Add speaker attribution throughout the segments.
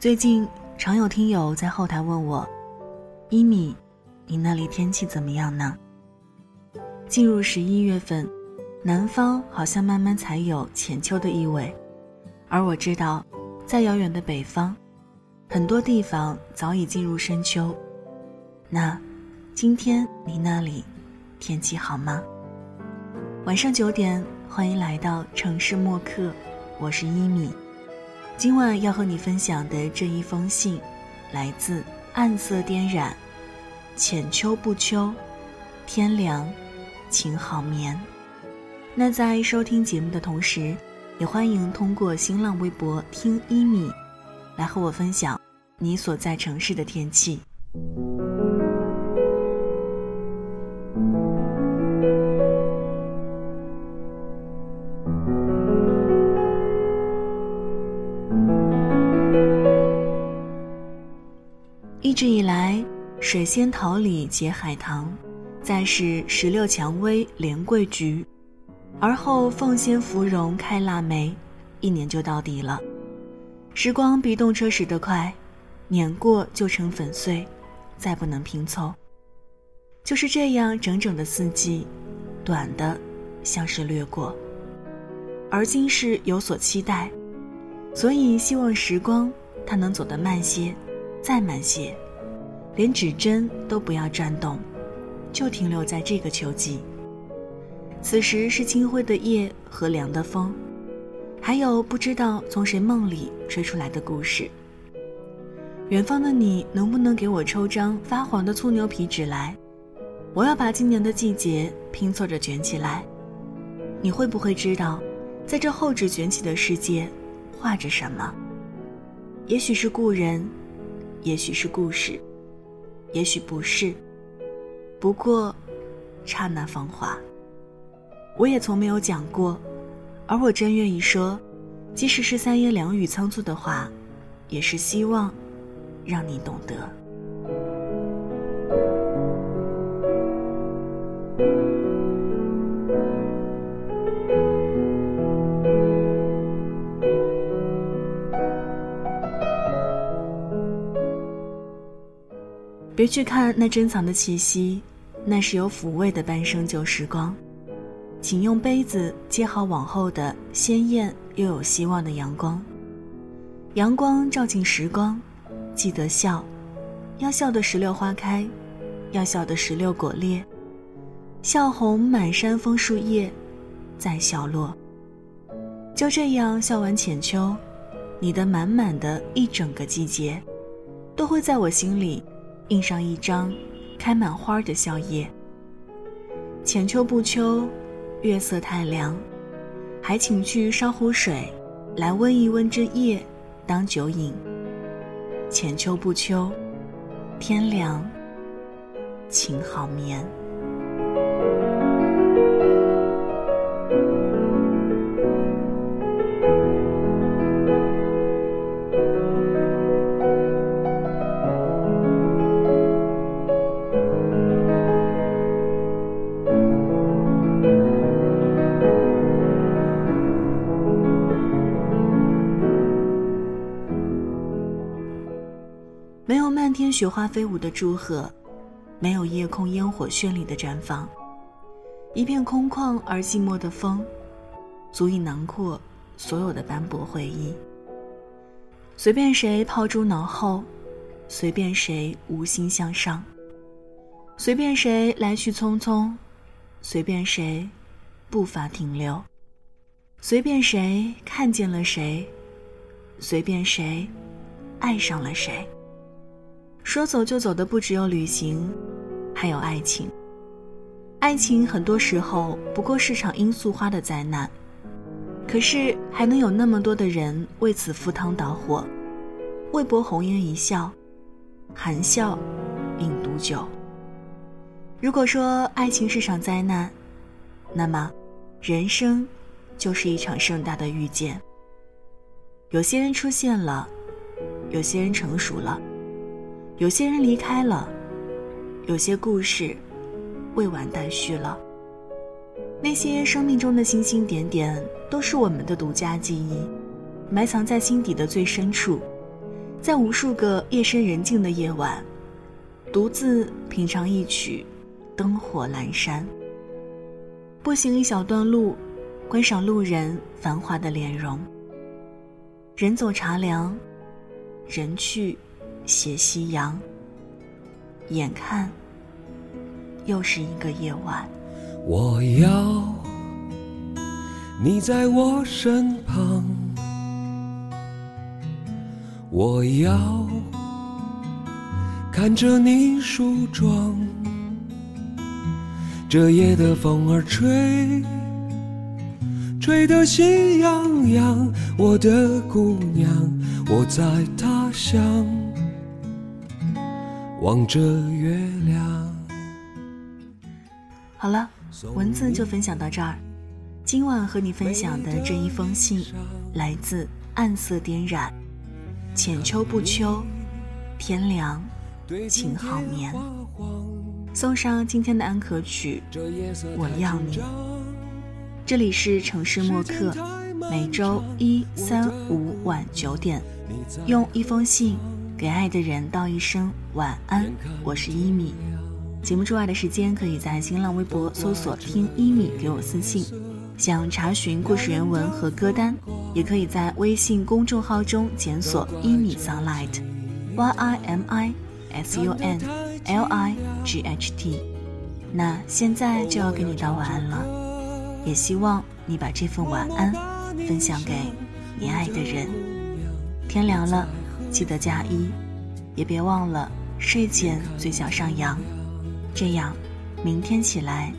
Speaker 1: 最近常有听友在后台问我：“一米，你那里天气怎么样呢？”进入十一月份，南方好像慢慢才有浅秋的意味，而我知道，在遥远的北方，很多地方早已进入深秋。那，今天你那里天气好吗？晚上九点，欢迎来到城市默客，我是一米。今晚要和你分享的这一封信，来自暗色颠染，浅秋不秋，天凉，请好眠。那在收听节目的同时，也欢迎通过新浪微博听一米，来和我分享你所在城市的天气。一直以来，水仙桃李结海棠，再是石榴蔷薇连桂菊，而后凤仙芙蓉开腊梅，一年就到底了。时光比动车驶得快，碾过就成粉碎，再不能拼凑。就是这样整整的四季，短的像是掠过。而今是有所期待，所以希望时光它能走得慢些。再慢些，连指针都不要转动，就停留在这个秋季。此时是清辉的夜和凉的风，还有不知道从谁梦里吹出来的故事。远方的你，能不能给我抽张发黄的粗牛皮纸来？我要把今年的季节拼凑着卷起来。你会不会知道，在这厚纸卷起的世界，画着什么？也许是故人。也许是故事，也许不是。不过，刹那芳华。我也从没有讲过，而我真愿意说，即使是三言两语仓促的话，也是希望让你懂得。别去看那珍藏的气息，那是有抚慰的半生旧时光。请用杯子接好往后的鲜艳又有希望的阳光。阳光照进时光，记得笑，要笑的石榴花开，要笑的石榴果裂，笑红满山枫树叶，再笑落。就这样笑完浅秋，你的满满的一整个季节，都会在我心里。印上一张开满花的笑靥。浅秋不秋，月色太凉，还请去烧壶水，来温一温这夜，当酒饮。浅秋不秋，天凉，请好眠。没有漫天雪花飞舞的祝贺，没有夜空烟火绚丽的绽放，一片空旷而寂寞的风，足以囊括所有的斑驳回忆。随便谁抛诸脑后，随便谁无心向上，随便谁来去匆匆，随便谁步伐停留，随便谁看见了谁，随便谁爱上了谁。说走就走的不只有旅行，还有爱情。爱情很多时候不过是场罂粟花的灾难，可是还能有那么多的人为此赴汤蹈火，为博红颜一笑，含笑饮毒酒。如果说爱情是场灾难，那么人生就是一场盛大的遇见。有些人出现了，有些人成熟了。有些人离开了，有些故事未完待续了。那些生命中的星星点点，都是我们的独家记忆，埋藏在心底的最深处。在无数个夜深人静的夜晚，独自品尝一曲《灯火阑珊》，步行一小段路，观赏路人繁华的脸容。人走茶凉，人去斜夕阳。眼看又是一个夜晚。
Speaker 2: 我要你在我身旁，我要看着你梳妆。这夜的风儿吹，吹得心痒痒。我的姑娘，我在他乡望着月亮。
Speaker 1: 好了。文字就分享到这儿。今晚和你分享的这一封信，来自暗色点染。浅秋不秋，天凉，请好眠。送上今天的安可曲，我要你。这里是城市默客，每周一、三、五晚九点，用一封信给爱的人道一声晚安。我是一米。节目之外的时间，可以在新浪微博搜索“听一米”给我私信。想查询故事原文和歌单，也可以在微信公众号中检索“一米 sunlight”，y i m i s u n l i g h t。那现在就要给你道晚安了，也希望你把这份晚安分享给你爱的人。天凉了，记得加衣，也别忘了睡前嘴角上扬。这样，明天起来，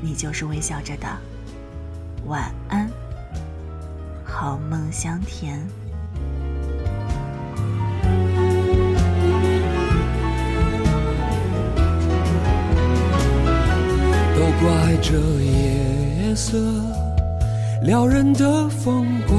Speaker 1: 你就是微笑着的。晚安，好梦香甜。
Speaker 2: 都怪这夜色撩人的风光，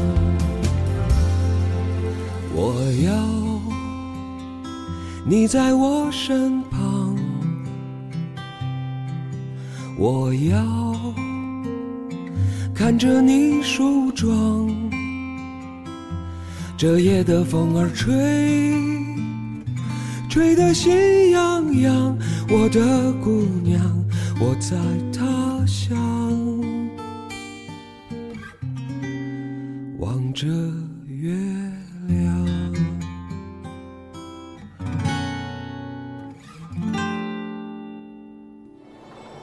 Speaker 2: 要你在我身旁，我要看着你梳妆。这夜的风儿吹，吹得心痒痒。我的姑娘，我在他乡望着